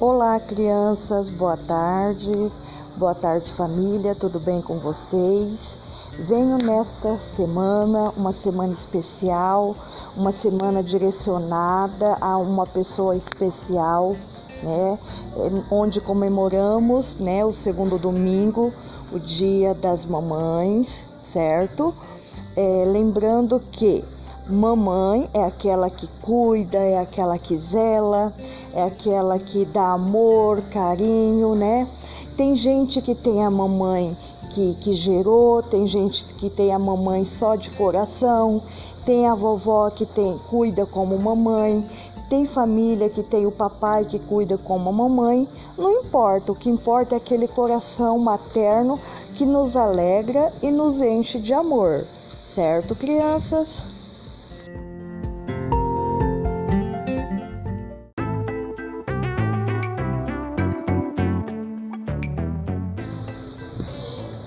Olá, crianças, boa tarde. Boa tarde, família, tudo bem com vocês? Venho nesta semana, uma semana especial, uma semana direcionada a uma pessoa especial, né? Onde comemoramos, né, o segundo domingo, o Dia das Mamães, certo? É, lembrando que mamãe é aquela que cuida, é aquela que zela é aquela que dá amor, carinho, né? Tem gente que tem a mamãe que, que gerou, tem gente que tem a mamãe só de coração, tem a vovó que tem, cuida como mamãe, tem família que tem o papai que cuida como a mamãe. Não importa, o que importa é aquele coração materno que nos alegra e nos enche de amor, certo, crianças?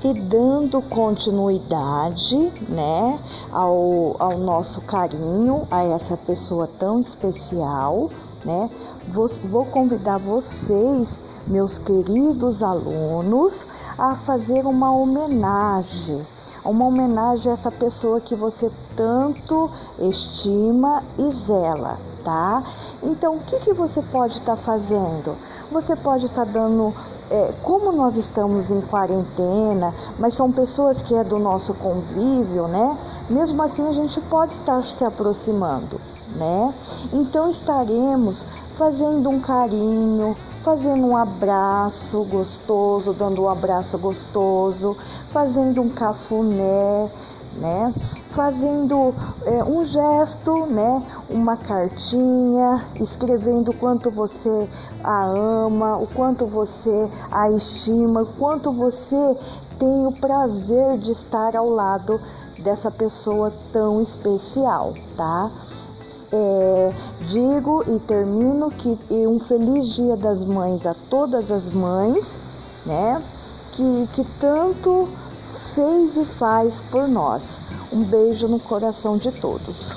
E dando continuidade, né, ao, ao nosso carinho a essa pessoa tão especial, né, vou, vou convidar vocês, meus queridos alunos, a fazer uma homenagem, uma homenagem a essa pessoa que você tanto estima e zela, tá? Então, o que, que você pode estar tá fazendo? Você pode estar tá dando é, como nós estamos em quarentena, mas são pessoas que é do nosso convívio, né? Mesmo assim a gente pode estar se aproximando, né? Então estaremos fazendo um carinho, fazendo um abraço gostoso, dando um abraço gostoso, fazendo um cafuné, né? Fazendo é, um gesto, né? Uma cartinha, escrevendo quanto você a ama, o quanto você a estima, o quanto você tem o prazer de estar ao lado dessa pessoa tão especial, tá? É, digo e termino que um feliz dia das mães a todas as mães, né? Que, que tanto fez e faz por nós. Um beijo no coração de todos.